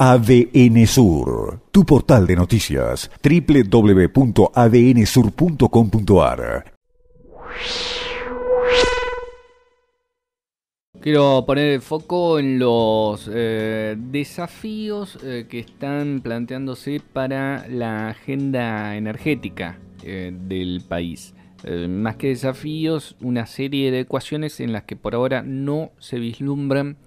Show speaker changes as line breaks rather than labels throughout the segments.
ADN Sur, tu portal de noticias, www.adnsur.com.ar.
Quiero poner el foco en los eh, desafíos eh, que están planteándose para la agenda energética eh, del país. más que desafíos, una serie de ecuaciones en las que por ahora no se vislumbran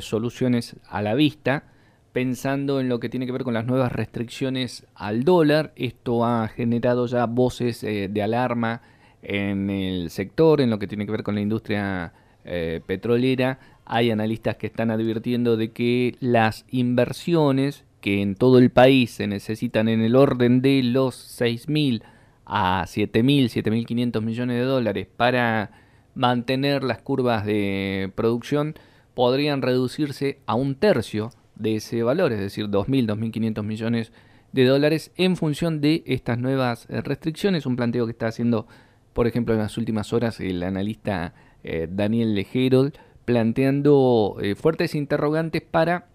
soluciones a la vista pensando en lo que tiene que ver con las nuevas restricciones al dólar. Esto ha generado ya voces eh, de alarma en el sector, en lo que tiene que ver con la industria eh, petrolera. Hay analistas que están advirtiendo de que las inversiones que en todo el país se necesitan en el orden de los 6.000 a 7.000, 7.500 millones de dólares para mantener las curvas de producción podrían reducirse a un tercio de ese valor, es decir, 2.000, 2.500 millones de dólares en función de estas nuevas eh, restricciones, un planteo que está haciendo, por ejemplo, en las últimas horas el analista eh, Daniel Lejerold, planteando eh, fuertes interrogantes para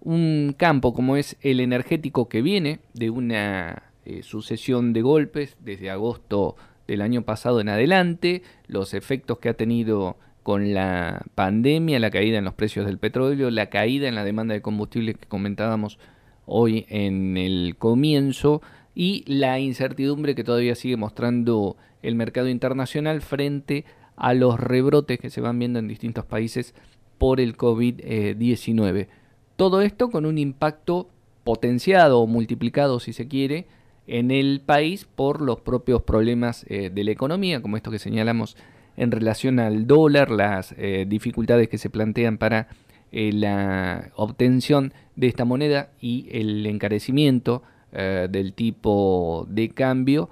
un campo como es el energético que viene de una sucesión de golpes desde agosto del año pasado en adelante, los efectos que ha tenido con la pandemia, la caída en los precios del petróleo, la caída en la demanda de combustible que comentábamos hoy en el comienzo y la incertidumbre que todavía sigue mostrando el mercado internacional frente a los rebrotes que se van viendo en distintos países por el COVID-19. Todo esto con un impacto potenciado o multiplicado, si se quiere, en el país por los propios problemas eh, de la economía, como esto que señalamos en relación al dólar, las eh, dificultades que se plantean para eh, la obtención de esta moneda y el encarecimiento eh, del tipo de cambio,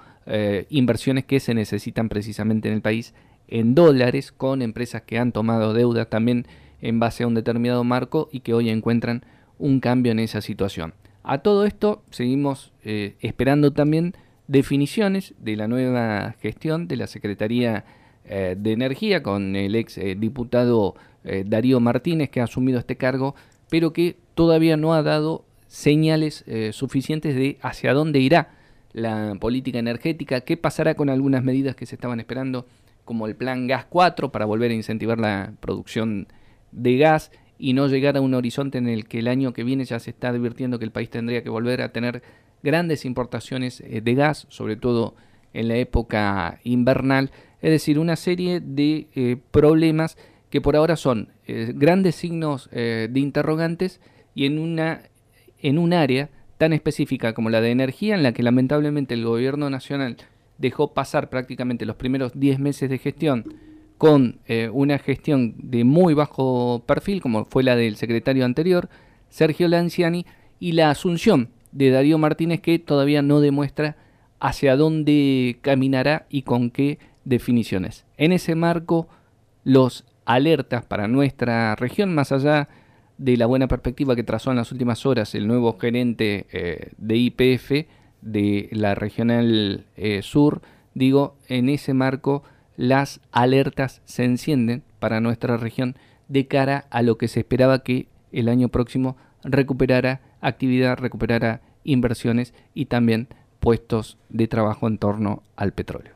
inversiones que se necesitan precisamente en el país en dólares con empresas que han tomado deuda también en base a un determinado marco y que hoy encuentran un cambio en esa situación. A todo esto seguimos esperando también definiciones de la nueva gestión de la Secretaría eh, de Energía con el ex eh, diputado eh, Darío Martínez que ha asumido este cargo, pero que todavía no ha dado señales suficientes de hacia dónde irá la política energética, qué pasará con algunas medidas que se estaban esperando, como el plan Gas 4 para volver a incentivar la producción de gas y no llegar a un horizonte en el que el año que viene ya se está advirtiendo que el país tendría que volver a tener grandes importaciones de gas, sobre todo en la época invernal, es decir, una serie de eh, problemas que por ahora son eh, grandes signos eh, de interrogantes y en, una, en un área tan específica como la de energía, en la que lamentablemente el gobierno nacional dejó pasar prácticamente los primeros 10 meses de gestión con una gestión de muy bajo perfil, como fue la del secretario anterior, Sergio Lanciani, y la asunción de Darío Martínez, que todavía no demuestra hacia dónde caminará y con qué definiciones. En ese marco, los alertas para nuestra región, más allá de la buena perspectiva que trazó en las últimas horas el nuevo gerente eh, de IPF de la regional eh, sur, digo, en ese marco las alertas se encienden para nuestra región de cara a lo que se esperaba que el año próximo recuperara actividad, recuperara inversiones y también puestos de trabajo en torno al petróleo.